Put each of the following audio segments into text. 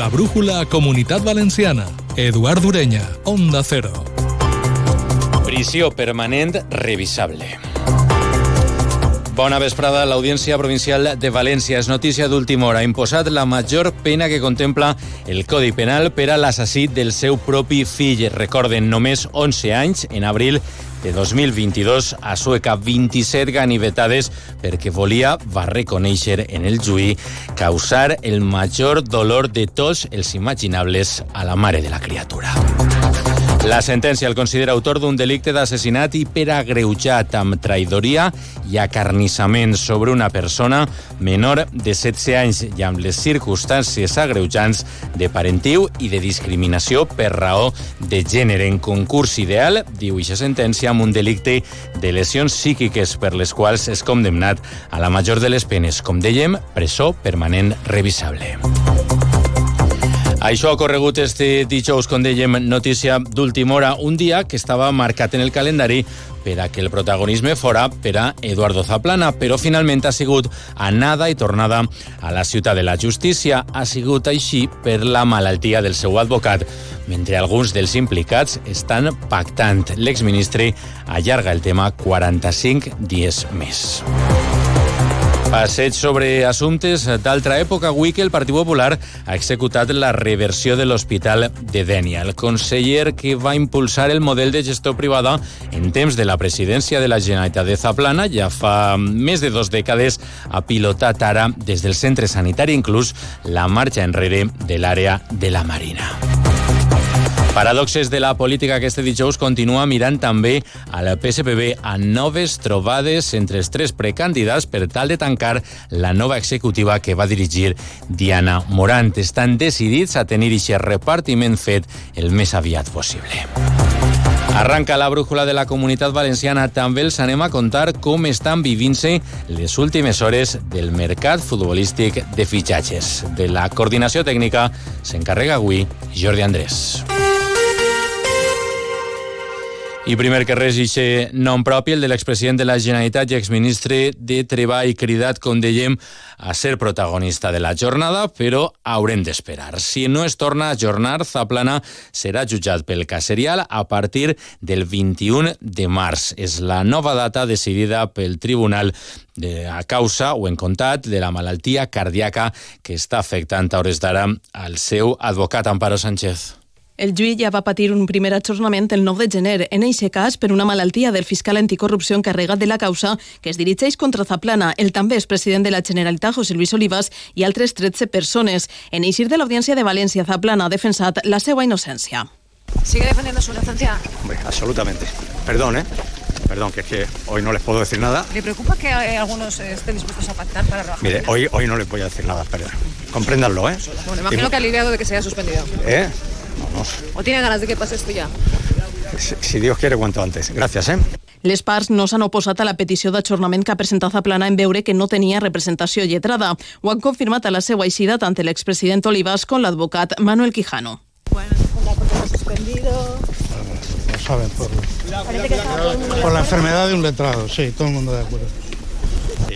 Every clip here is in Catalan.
La brújula Comunitat Valenciana. Eduard Ureña, Onda Cero. Prisió permanent revisable. Bona vesprada. L'Audiència Provincial de València és notícia d'última hora. Ha imposat la major pena que contempla el Codi Penal per a l'assassí del seu propi fill. Recorden, només 11 anys, en abril de 2022 a Sueca 27 ganivetades perquè volia, va reconèixer en el juí, causar el major dolor de tots els imaginables a la mare de la criatura. La sentència el considera autor d'un delicte d'assassinat i per agreujat amb traïdoria i acarnissament sobre una persona menor de 16 anys i amb les circumstàncies agreujants de parentiu i de discriminació per raó de gènere. En concurs ideal, diu aquesta sentència, amb un delicte de lesions psíquiques per les quals és condemnat a la major de les penes, com dèiem, presó permanent revisable. Això ha corregut este dijous, com dèiem, notícia d'última hora, un dia que estava marcat en el calendari per a que el protagonisme fora per a Eduardo Zaplana, però finalment ha sigut anada i tornada a la ciutat de la justícia. Ha sigut així per la malaltia del seu advocat, mentre alguns dels implicats estan pactant. L'exministre allarga el tema 45 dies més. Passeig sobre assumptes d'altra època. Avui que el Partit Popular ha executat la reversió de l'Hospital de Dènia. El conseller que va impulsar el model de gestió privada en temps de la presidència de la Generalitat de Zaplana ja fa més de dos dècades ha pilotat ara des del centre sanitari inclús la marxa enrere de l'àrea de la Marina. Paradoxes de la política que este dijous continua mirant també a la PSPB a noves trobades entre els tres precandidats per tal de tancar la nova executiva que va dirigir Diana Morant. Estan decidits a tenir aquest repartiment fet el més aviat possible. Arranca la brújula de la comunitat valenciana. També els anem a contar com estan vivint-se les últimes hores del mercat futbolístic de fitxatges. De la coordinació tècnica s'encarrega avui Jordi Andrés. I primer que res, ixe nom propi, el de l'expresident de la Generalitat i exministre de Treball, cridat, com dèiem, a ser protagonista de la jornada, però haurem d'esperar. Si no es torna a ajornar, Zaplana serà jutjat pel cas serial a partir del 21 de març. És la nova data decidida pel Tribunal de, a causa o en comptat de la malaltia cardíaca que està afectant a hores d'ara al seu advocat Amparo Sánchez. El juí ja va patir un primer ajornament el 9 de gener, en eixe cas per una malaltia del fiscal anticorrupció encarregat de la causa que es dirigeix contra Zaplana, el també és president de la Generalitat, José Luis Olivas, i altres 13 persones. En eixir de l'Audiència de València, Zaplana ha defensat la seva innocència. ¿Sigue defendiendo su inocencia? Hombre, absolutamente. Perdón, ¿eh? Perdón, que es que hoy no les puedo decir nada. ¿Le preocupa que eh, algunos eh, estén dispuestos a pactar para rebajar? Mire, hoy, hoy no les voy a decir nada, perdón. Compréndanlo, ¿eh? Bueno, imagino que aliviado de que se haya suspendido. ¿Eh? No, no. ¿O tiene ganas de que pase esto ya? Si, si Dios quiere, cuanto antes. Gracias, ¿eh? Les parts no s'han oposat a la petició d'ajornament que ha presentat Zaplana en veure que no tenia representació lletrada. Ho han confirmat a la seva eixida tant l'expresident Olivas com l'advocat Manuel Quijano. Bueno, suspendido. Lo saben por, por la enfermedad de un letrado, sí, todo el mundo de acuerdo.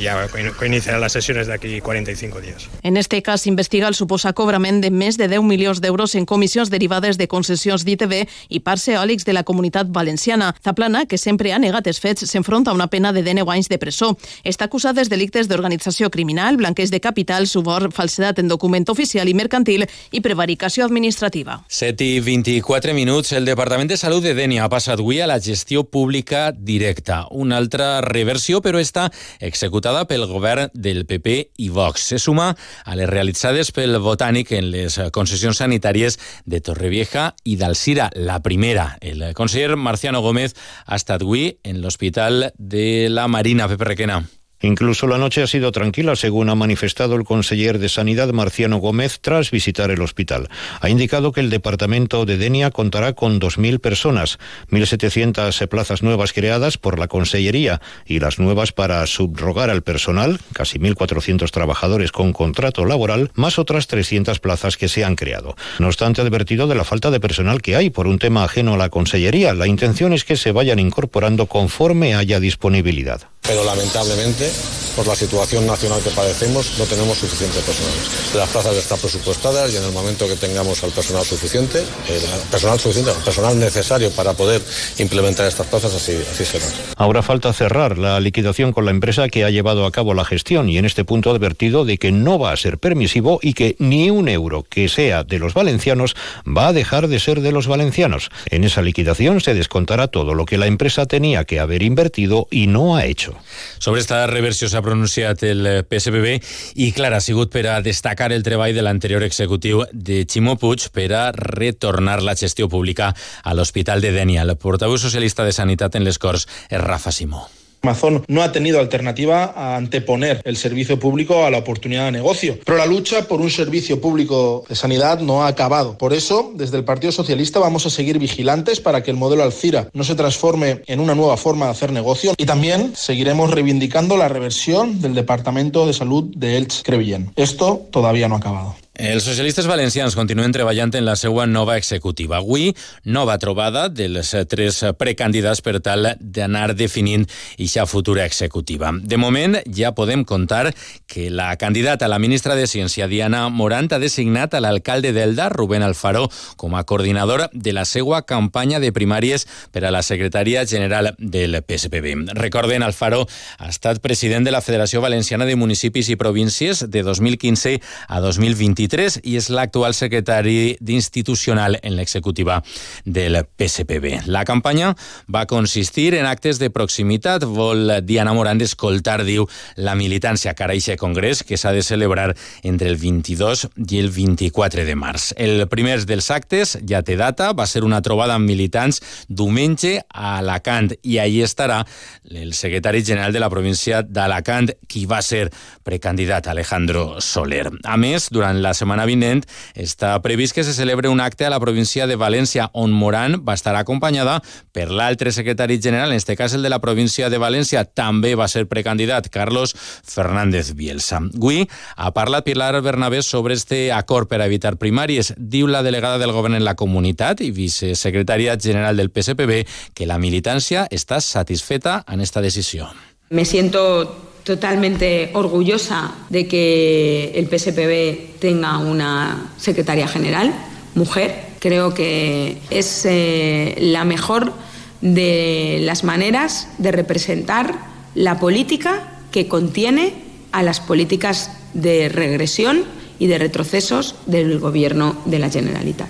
Ya coincidirán las sesiones de aquí 45 días. En este cas s'investiga el suposat cobrament de més de 10 milions d'euros en comissions derivades de concessions d'ITV i parcs eòlics de la comunitat valenciana. Zaplana, que sempre ha negat els fets, s'enfronta a una pena de 19 anys de presó. Està acusat dels delictes d'organització criminal, blanqueig de capital, suborn, falsedat en document oficial i mercantil i prevaricació administrativa. 7 i 24 minuts. El Departament de Salut de Dènia ha passat avui a la gestió pública directa. Una altra reversió, però està executada pel govern del PP i Vox. Se suma a les realitzades pel Botànic en les concessions sanitàries de Torrevieja i d'Alcira. La primera, el conseller Marciano Gómez ha estat avui en l'Hospital de la Marina. Pepe Requena. Incluso la noche ha sido tranquila, según ha manifestado el conseller de Sanidad Marciano Gómez tras visitar el hospital. Ha indicado que el departamento de Denia contará con 2.000 personas, 1.700 plazas nuevas creadas por la Consellería y las nuevas para subrogar al personal, casi 1.400 trabajadores con contrato laboral, más otras 300 plazas que se han creado. No obstante, ha advertido de la falta de personal que hay por un tema ajeno a la Consellería. La intención es que se vayan incorporando conforme haya disponibilidad. pero lamentablemente por la situación nacional que padecemos no tenemos suficiente personal. Las plazas están presupuestadas y en el momento que tengamos al personal suficiente, el personal suficiente, el personal necesario para poder implementar estas plazas, así, así será. Ahora falta cerrar la liquidación con la empresa que ha llevado a cabo la gestión y en este punto ha advertido de que no va a ser permisivo y que ni un euro que sea de los valencianos va a dejar de ser de los valencianos. En esa liquidación se descontará todo lo que la empresa tenía que haber invertido y no ha hecho. Sobre esta reversión s'ha pronunciat el PSPB i, clar, ha sigut per a destacar el treball de l'anterior executiu de Ximo Puig per a retornar la gestió pública a l'Hospital de Dènia. El portaveu socialista de Sanitat en les Corts és Rafa Simó. Amazon no ha tenido alternativa a anteponer el servicio público a la oportunidad de negocio. Pero la lucha por un servicio público de sanidad no ha acabado. Por eso, desde el Partido Socialista vamos a seguir vigilantes para que el modelo Alcira no se transforme en una nueva forma de hacer negocio y también seguiremos reivindicando la reversión del Departamento de Salud de Elche Crevillent. Esto todavía no ha acabado. Els socialistes valencians continuen treballant en la seva nova executiva. Avui, nova trobada dels tres precandidats per tal d'anar definint aquesta futura executiva. De moment, ja podem contar que la candidata a la ministra de Ciència, Diana Morant, ha designat a l'alcalde d'Elda, Rubén Alfaro, com a coordinador de la seva campanya de primàries per a la secretaria general del PSPB. Recorden, Alfaro ha estat president de la Federació Valenciana de Municipis i Províncies de 2015 a 2023 2023 i és l'actual secretari d'institucional en l'executiva del PSPB. La campanya va consistir en actes de proximitat. Vol Diana Morant escoltar, diu, la militància cara a congrés que s'ha de celebrar entre el 22 i el 24 de març. El primer dels actes ja té data, va ser una trobada amb militants diumenge a Alacant i ahir estarà el secretari general de la província d'Alacant, qui va ser precandidat Alejandro Soler. A més, durant la setmana vinent està previst que se celebre un acte a la província de València on Moran va estar acompanyada per l'altre secretari general, en este cas el de la província de València, també va ser precandidat, Carlos Fernández Bielsa. Avui ha parlat Pilar Bernabé sobre este acord per evitar primàries. Diu la delegada del govern en la comunitat i vicesecretària general del PSPB que la militància està satisfeta en esta decisió. Me siento totalmente orgullosa de que el PSPB tenga una secretaria general, mujer. Creo que es eh, la mejor de las maneras de representar la política que contiene a las políticas de regresión y de retrocesos del gobierno de la Generalitat.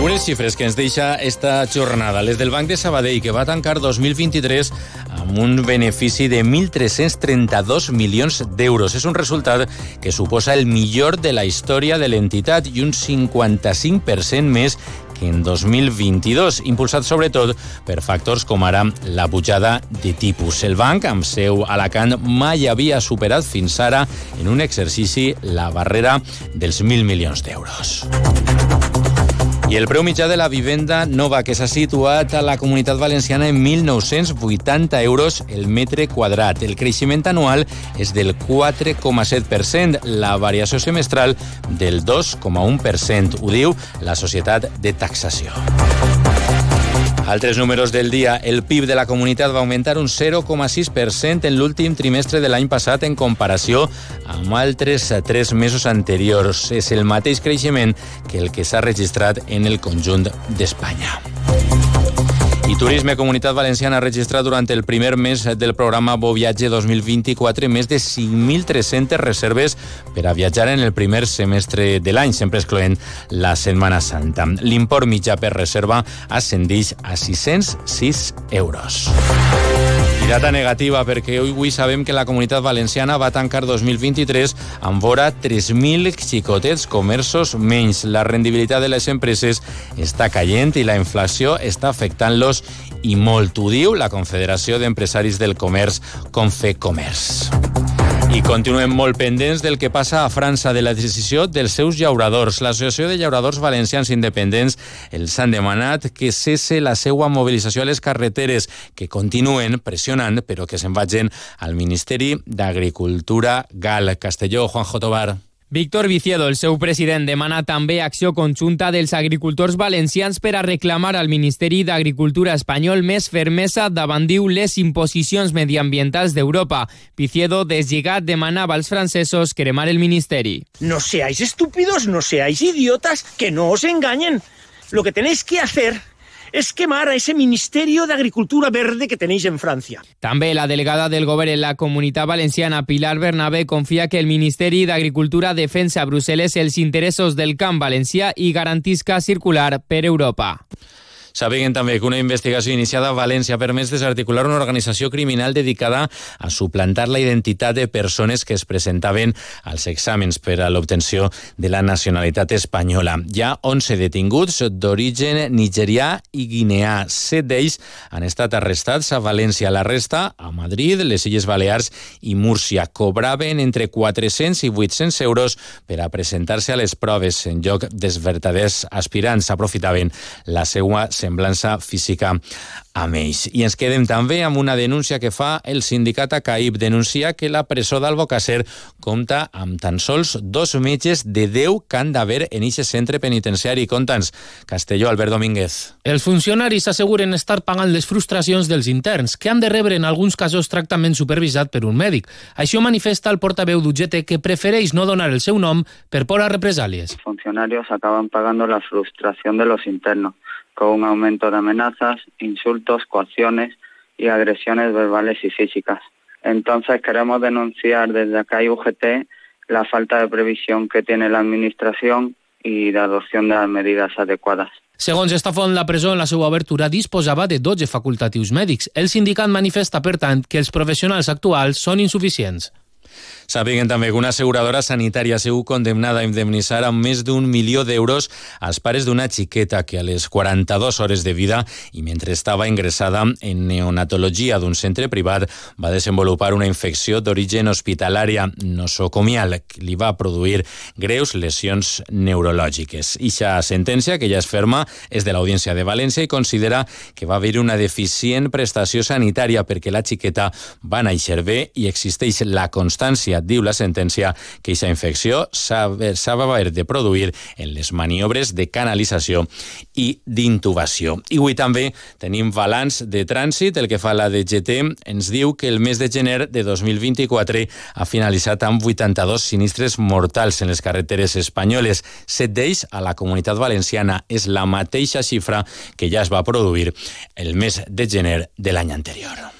Algunes xifres que ens esta jornada. Les del Banc de Sabadell, que va tancar 2023 amb un benefici de 1.332 milions d'euros. És un resultat que suposa el millor de la història de l'entitat i un 55% més que en 2022, impulsat sobretot per factors com ara la pujada de tipus. El banc, amb seu a Alacant, mai havia superat fins ara en un exercici la barrera dels 1.000 milions d'euros. I el preu mitjà de la vivenda nova que s'ha situat a la comunitat valenciana en 1.980 euros el metre quadrat. El creixement anual és del 4,7%, la variació semestral del 2,1%. Ho diu la Societat de Taxació. Altres números del dia. El PIB de la comunitat va augmentar un 0,6% en l'últim trimestre de l'any passat en comparació amb altres tres mesos anteriors. És el mateix creixement que el que s'ha registrat en el conjunt d'Espanya. I Turisme Comunitat Valenciana ha registrat durant el primer mes del programa Bo Viatge 2024 més de 5.300 reserves per a viatjar en el primer semestre de l'any, sempre excloent la Setmana Santa. L'import mitjà per reserva ascendix a 606 euros. Data negativa, perquè avui sabem que la comunitat valenciana va tancar 2023 amb vora 3.000 xicotets comerços menys. La rendibilitat de les empreses està caient i la inflació està afectant-los i molt. Ho diu la Confederació d'Empresaris del Comerç, Confecomerç. I continuem molt pendents del que passa a França de la decisió dels seus llauradors. L'Associació de Llauradors Valencians Independents els han demanat que cesse la seva mobilització a les carreteres, que continuen pressionant, però que se'n vagin al Ministeri d'Agricultura Gal. Castelló, Juanjo Tobar. Víctor Viciedo, el seu president, demana també acció conjunta dels agricultors valencians per a reclamar al Ministeri d'Agricultura espanyol més fermesa davant, diu, les imposicions mediambientals d'Europa. Viciedo, deslligat, demanava als francesos cremar el ministeri. No seáis estúpidos, no seáis idiotas, que no os engañen. Lo que tenéis que hacer es quemar a ese Ministerio de Agricultura Verde que tenéis en Francia. També la delegada del govern en la comunitat valenciana, Pilar Bernabé, confia que el Ministeri d'Agricultura defensa a Brussel·les els interessos del camp valencià i garantisca circular per Europa. Sabien també que una investigació iniciada a València ha permès desarticular una organització criminal dedicada a suplantar la identitat de persones que es presentaven als exàmens per a l'obtenció de la nacionalitat espanyola. Hi ha 11 detinguts d'origen nigerià i guineà. Set d'ells han estat arrestats a València. La resta a Madrid, les Illes Balears i Múrcia. Cobraven entre 400 i 800 euros per a presentar-se a les proves en lloc dels verdaders aspirants. Aprofitaven la seva semblança física amb ells. I ens quedem també amb una denúncia que fa el sindicat ACAIP. Denuncia que la presó d'Albocàsser compta amb tan sols dos metges de 10 que han d'haver en aquest centre penitenciari. Conta'ns, Castelló, Albert Domínguez. Els funcionaris asseguren estar pagant les frustracions dels interns, que han de rebre en alguns casos tractament supervisat per un mèdic. Això manifesta el portaveu d'UGT que prefereix no donar el seu nom per por a represàlies. Los funcionarios acaban pagando la frustración de los internos con un aumento de amenazas, insultos, coacciones y agresiones verbales y físicas. Entonces queremos denunciar desde acá y UGT la falta de previsión que tiene la Administración de adopción de las medidas adecuadas. Segons esta font, la presó en la seva obertura disposava de 12 facultatius mèdics. El sindicat manifesta, per tant, que els professionals actuals són insuficients. Sabien també que una asseguradora sanitària sigut condemnada a indemnitzar amb més d'un milió d'euros als pares d'una xiqueta que a les 42 hores de vida i mentre estava ingressada en neonatologia d'un centre privat va desenvolupar una infecció d'origen hospitalària nosocomial que li va produir greus lesions neurològiques. Ixa sentència, que ja es ferma, és de l'Audiència de València i considera que va haver una deficient prestació sanitària perquè la xiqueta va néixer bé i existeix la constància diu la sentència que aquesta infecció s'ha haver de produir en les maniobres de canalització i d'intubació. I avui també tenim balanç de trànsit. El que fa la DGT ens diu que el mes de gener de 2024 ha finalitzat amb 82 sinistres mortals en les carreteres espanyoles. Set d'ells a la comunitat valenciana. És la mateixa xifra que ja es va produir el mes de gener de l'any anterior.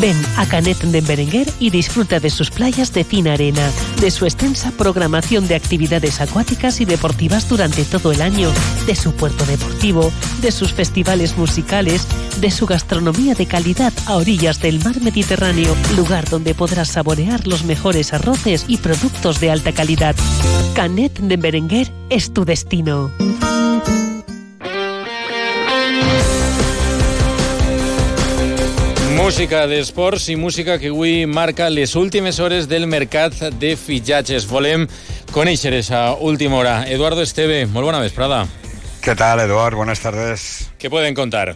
Ven a Canet de Berenguer y disfruta de sus playas de fina arena, de su extensa programación de actividades acuáticas y deportivas durante todo el año, de su puerto deportivo, de sus festivales musicales, de su gastronomía de calidad a orillas del mar Mediterráneo, lugar donde podrás saborear los mejores arroces y productos de alta calidad. Canet de Berenguer es tu destino. Música d'esports i música que avui marca les últimes hores del mercat de fitxatges. Volem conèixer esa última hora. Eduardo Esteve, molt bona vesprada. ¿Qué tal, Eduard? Buenas tardes. ¿Qué pueden contar?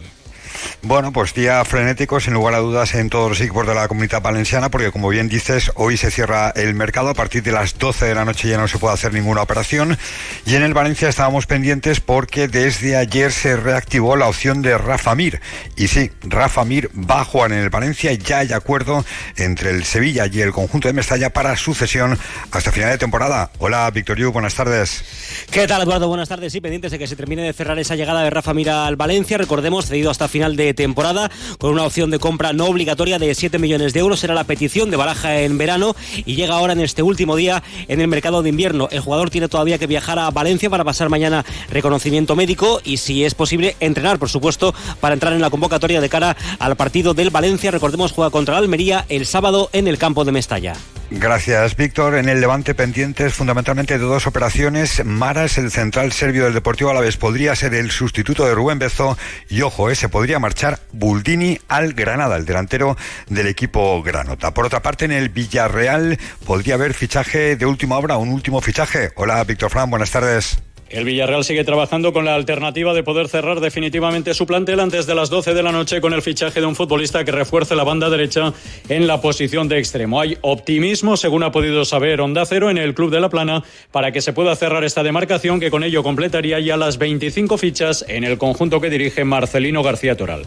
Bueno, pues día frenético, sin lugar a dudas, en todos los equipos de la comunidad valenciana, porque como bien dices, hoy se cierra el mercado. A partir de las 12 de la noche ya no se puede hacer ninguna operación. Y en el Valencia estábamos pendientes porque desde ayer se reactivó la opción de Rafa Mir. Y sí, Rafa Mir va a jugar en el Valencia. Ya hay acuerdo entre el Sevilla y el conjunto de Mestalla para su cesión hasta final de temporada. Hola, Victorio, buenas tardes. ¿Qué tal, Eduardo? Buenas tardes. Sí, pendientes de que se termine de cerrar esa llegada de Rafa Mir al Valencia. Recordemos, cedido hasta final de temporada con una opción de compra no obligatoria de 7 millones de euros. Era la petición de Baraja en verano y llega ahora en este último día en el mercado de invierno. El jugador tiene todavía que viajar a Valencia para pasar mañana reconocimiento médico y, si es posible, entrenar, por supuesto, para entrar en la convocatoria de cara al partido del Valencia. Recordemos, juega contra la Almería el sábado en el campo de Mestalla. Gracias, Víctor. En el Levante pendientes fundamentalmente de dos operaciones. Maras, el central serbio del Deportivo Alavés, podría ser el sustituto de Rubén Bezo y ojo, eh, se podría marchar Buldini al Granada, el delantero del equipo Granota. Por otra parte, en el Villarreal podría haber fichaje de última hora, un último fichaje. Hola, Víctor Fran, buenas tardes. El Villarreal sigue trabajando con la alternativa de poder cerrar definitivamente su plantel antes de las 12 de la noche con el fichaje de un futbolista que refuerce la banda derecha en la posición de extremo. Hay optimismo, según ha podido saber Onda Cero, en el Club de la Plana para que se pueda cerrar esta demarcación que con ello completaría ya las 25 fichas en el conjunto que dirige Marcelino García Toral.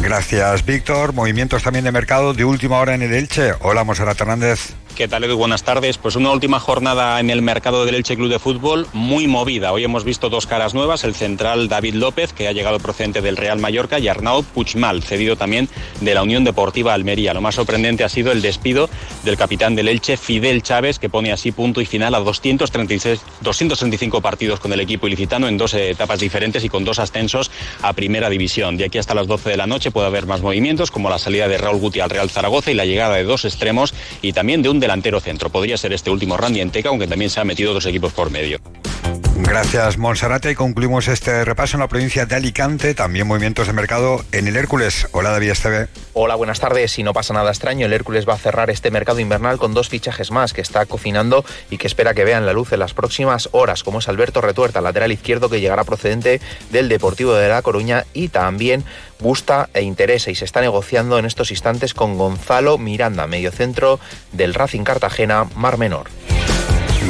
Gracias, Víctor. Movimientos también de mercado de última hora en el Elche. Hola, Monserrat Hernández. ¿Qué tal, Edu? Buenas tardes. Pues una última jornada en el mercado del Elche Club de Fútbol muy movida. Hoy hemos visto dos caras nuevas, el central David López, que ha llegado procedente del Real Mallorca, y Arnaud Puigmal, cedido también de la Unión Deportiva Almería. Lo más sorprendente ha sido el despido del capitán del Elche, Fidel Chávez, que pone así punto y final a 236, 235 partidos con el equipo ilicitano en dos etapas diferentes y con dos ascensos a primera división. De aquí hasta las 12 de la noche puede haber más movimientos, como la salida de Raúl Guti al Real Zaragoza y la llegada de dos extremos y también de un delantero centro. Podría ser este último Randy Enteca, aunque también se han metido dos equipos por medio. Gracias, Monserrate. Y concluimos este repaso en la provincia de Alicante. También movimientos de mercado en el Hércules. Hola, David Esteve. Hola, buenas tardes. Si no pasa nada extraño, el Hércules va a cerrar este mercado invernal con dos fichajes más que está cocinando y que espera que vean la luz en las próximas horas, como es Alberto Retuerta, lateral izquierdo que llegará procedente del Deportivo de La Coruña y también gusta e interesa y se está negociando en estos instantes con Gonzalo Miranda, mediocentro del Racing Cartagena, Mar Menor.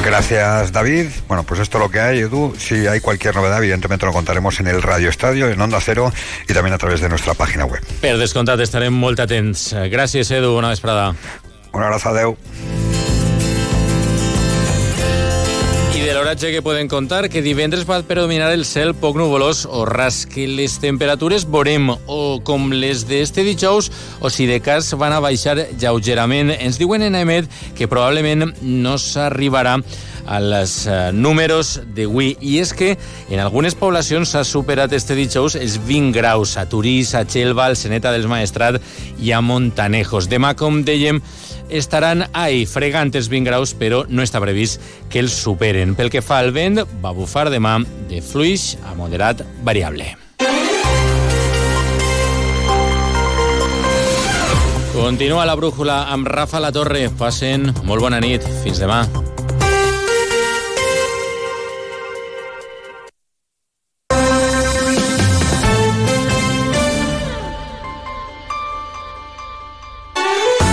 Gracias, David. Bueno, pues esto es lo que hay, Edu. Si hay cualquier novedad, evidentemente lo contaremos en el Radio Estadio, en Onda Cero y también a través de nuestra página web. Per descomptat, estarem molt atents. Gràcies, Edu. Una vesprada. Un abrazo, adeu. L'oratge que podem contar que divendres va predominar el cel poc nuvolós o ras que les temperatures veurem o com les d'este dijous o si de cas van a baixar lleugerament. Ens diuen en Emet que probablement no s'arribarà els uh, números d'avui. I és que en algunes poblacions s'ha superat este dijous els 20 graus a Turís, a Xelva, al Seneta dels Maestrat i a Montanejos. Demà, com dèiem, estaran ahí fregant els 20 graus, però no està previst que els superen. Pel que fa al vent, va bufar demà de fluix a moderat variable. Continua la brújula amb Rafa La Torre. Passen molt bona nit. Fins demà.